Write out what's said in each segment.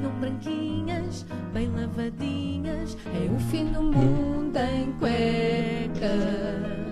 Venham branquinhas, bem lavadinhas, é o fim do mundo em cueca.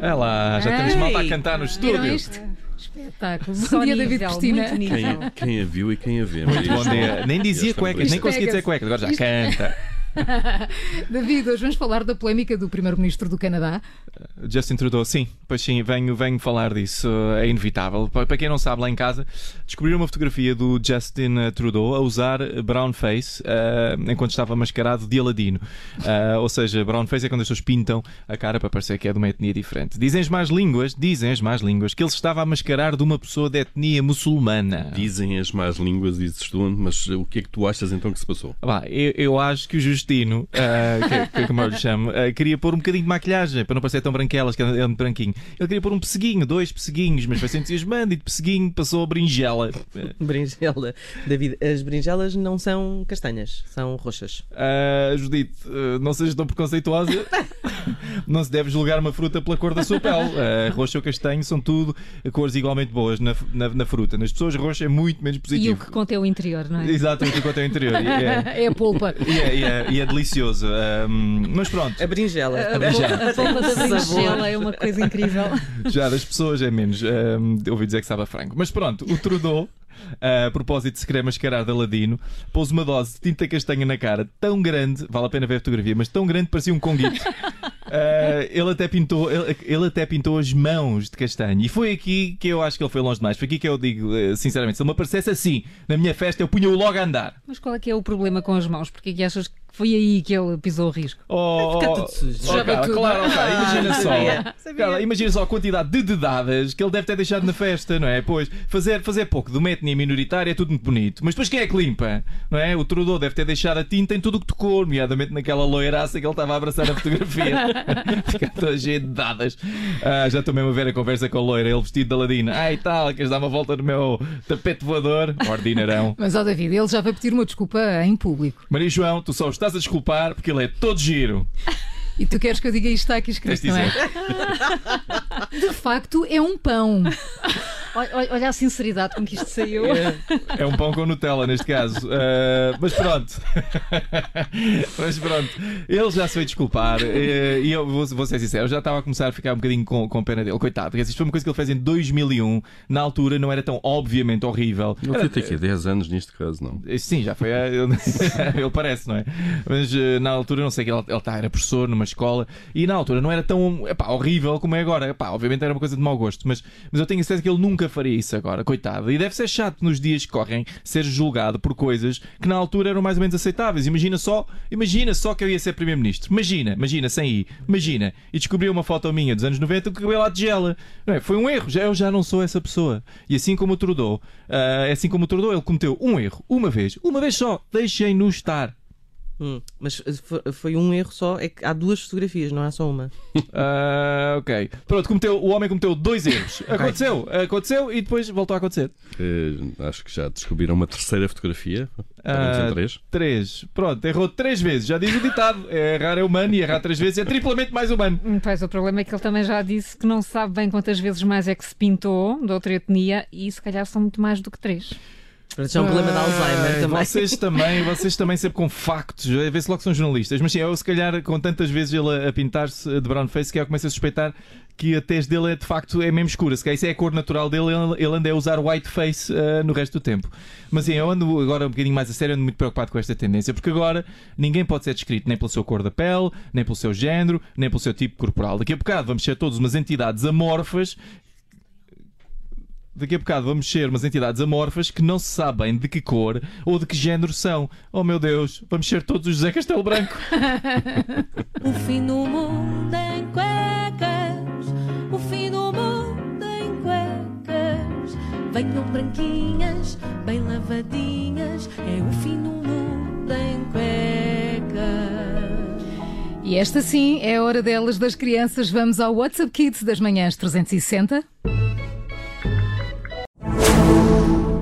É lá, já temos Ei, malta a cantar no estúdio. isto? Espetáculo. Só Bom dia, nível, David Cristina. Quem, quem a viu e quem a vê. Muito bom dia. Nem dizia Esta cuecas, nem conseguia dizer cuecas, agora já Isto- canta. David, hoje vamos falar da polémica do Primeiro-Ministro do Canadá. Justin Trudeau, sim, pois sim, venho, venho falar disso, é inevitável. Pa- Para quem não sabe, lá em casa, descobriram uma fotografia do Justin eh, Trudeau a usar brown face eh, enquanto estava mascarado de Aladino. Eh, ou seja, brown face é quando as pessoas pintam a cara para parecer que é de uma etnia diferente. Dizem as más línguas, dizem as más línguas, que ele se estava a mascarar de uma pessoa de etnia muçulmana. Dizem as más línguas, dizes tu, mas o que é que tu achas então que se passou? Vá, eu, eu acho que o Justino, ah, que, que, como eu lhe chamo, ah, queria pôr um bocadinho de maquilhagem para não parecer tão branquelas, que é muito branquinho. Ele queria pôr um pesseguinho, dois pesseguinhos, mas foi-se entusiasmando e de pesseguinho passou a berinjela. Berinjela. David, as berinjelas não são castanhas, são roxas. Ah, Judite, não sejas tão preconceituosa. Não se deve julgar uma fruta pela cor da sua pele. Ah, roxo ou castanho são tudo cores igualmente boas na, na, na fruta. Nas pessoas, roxo é muito menos E o positivo. que conta é o interior, não é? Exatamente o quanto é o interior. E é, É a polpa. e é, e é- delicioso. Ah, mas pronto. A berinjela. A berinjela. polpa, a polpa da berinjela é uma coisa incrível. Já das pessoas é menos. Um, ouvi dizer que sabe a frango. Mas pronto, o Trudeau, ah, a propósito de se querer mascarar de Aladino, pôs uma dose de tinta castanha na cara tão grande, vale a pena ver a fotografia, mas tão grande que parecia um conguito. Ah, ele, até pintou, ele, ele até pintou as mãos de castanho. E foi aqui que eu acho que ele foi longe demais. Foi aqui que eu digo, eh, sinceramente, se ele me aparecesse assim na minha festa, eu punha-o logo a andar. Mas qual é que é o problema com as mãos? Porque é que achas que foi aí que ele pisou o risco? Oh, Fica oh, tudo sujo. oh, Carla, tudo. claro, ok, imagina Ah, só. sabia, Carla, imagina só a quantidade de dedadas que ele deve ter deixado na festa, não é? Pois, fazer, fazer pouco de uma etnia minoritária é tudo muito bonito. Mas depois quem é que limpa? Não é? O Trudeau deve ter deixado a tinta em tudo o que tocou, nomeadamente naquela loiraça que ele estava a abraçar na fotografia. Fica toda cheia de dedadas. Ah, já estou mesmo a ver a conversa com a loira, ele vestido de Aladino. Ai tal, queres dar uma volta no meu tapete voador? Ordinarão. Mas, ó David, ele já vai pedir uma desculpa em público. Maria João, tu só o estás a desculpar porque ele é todo giro. E tu queres que eu diga isto está aqui escrito, não é? De facto, é um pão. Olha, a sinceridade com que isto saiu. É um pão com Nutella neste caso. Ah, mas pronto. mas pronto. Ele já se foi desculpar. eh, e eu vou, vou ser sincero, eu já estava a começar a ficar um bocadinho com, com pena dele. Coitado, porque isto foi uma coisa que ele fez em 2001. Na altura não era tão obviamente horrível. Ele Era- tem aqui 10 anos neste caso, não? Eh, Sim, já foi. Ele parece, não é? Mas na altura, não sei, que ele, ele tá, era professor numa escola e na altura não era tão epá, horrível como é agora. Epá, obviamente era uma coisa de mau gosto, mas, mas eu tenho a certeza que ele nunca faria isso agora, coitado. E deve ser chato nos dias que correm ser julgado por coisas que na altura eram mais ou menos aceitáveis. Imagina só, imagina só que eu ia ser primeiro-ministro. Imagina, imagina, sem ir, imagina. E descobri uma foto minha dos anos 90 com o cabelo à tigela. Não é? Foi um erro, eu já não sou essa pessoa. E assim como o Trudeau, ah, assim como o Trudeau, ele cometeu um erro, uma vez, uma vez só. Deixem-no estar. Hum, mas fo- foi um erro só, é que há duas fotografias, não há só uma. Ah, ok. Pronto, cometeu, o homem cometeu dois erros. Aconteceu, aconteceu e depois voltou a acontecer. Eh, acho que já descobriram uma terceira fotografia. Ah, em três. Três. Pronto, errou três vezes. Já diz o ditado. É errar é humano e errar três vezes é triplamente mais humano. Hum, Pois, o problema é que ele também já disse que não sabe bem quantas vezes mais é que se pintou de outra etnia e se calhar são muito mais do que três. Portanto, é um problema de Alzheimer também. Vocês também, vocês também sempre com factos. A ver se logo são jornalistas. Mas sim, eu se calhar com tantas vezes ele a, pintar-se de brown face que eu começo a suspeitar que a tez dele é de facto é mesmo escura. Se calhar isso é a cor natural dele, ele, anda a usar white face ah, no resto do tempo. Mas sim, eu ando agora um bocadinho mais a sério, ando muito preocupado com esta tendência, porque agora ninguém pode ser descrito nem pela sua cor da pele, nem pelo seu género, nem pelo seu tipo corporal. Daqui a bocado vamos ser todos umas entidades amorfas Daqui a bocado vamos ser umas entidades amorfas que não se sabem de que cor ou de que género são. Oh meu Deus, vamos ser todos os José Castelo Branco. O fim do mundo em cuecas, o fim do mundo em cuecas. Venham branquinhas, bem lavadinhas, é o fim do mundo em cuecas. E esta sim é a hora delas, das crianças. Vamos ao WhatsApp Kids das manhãs 360.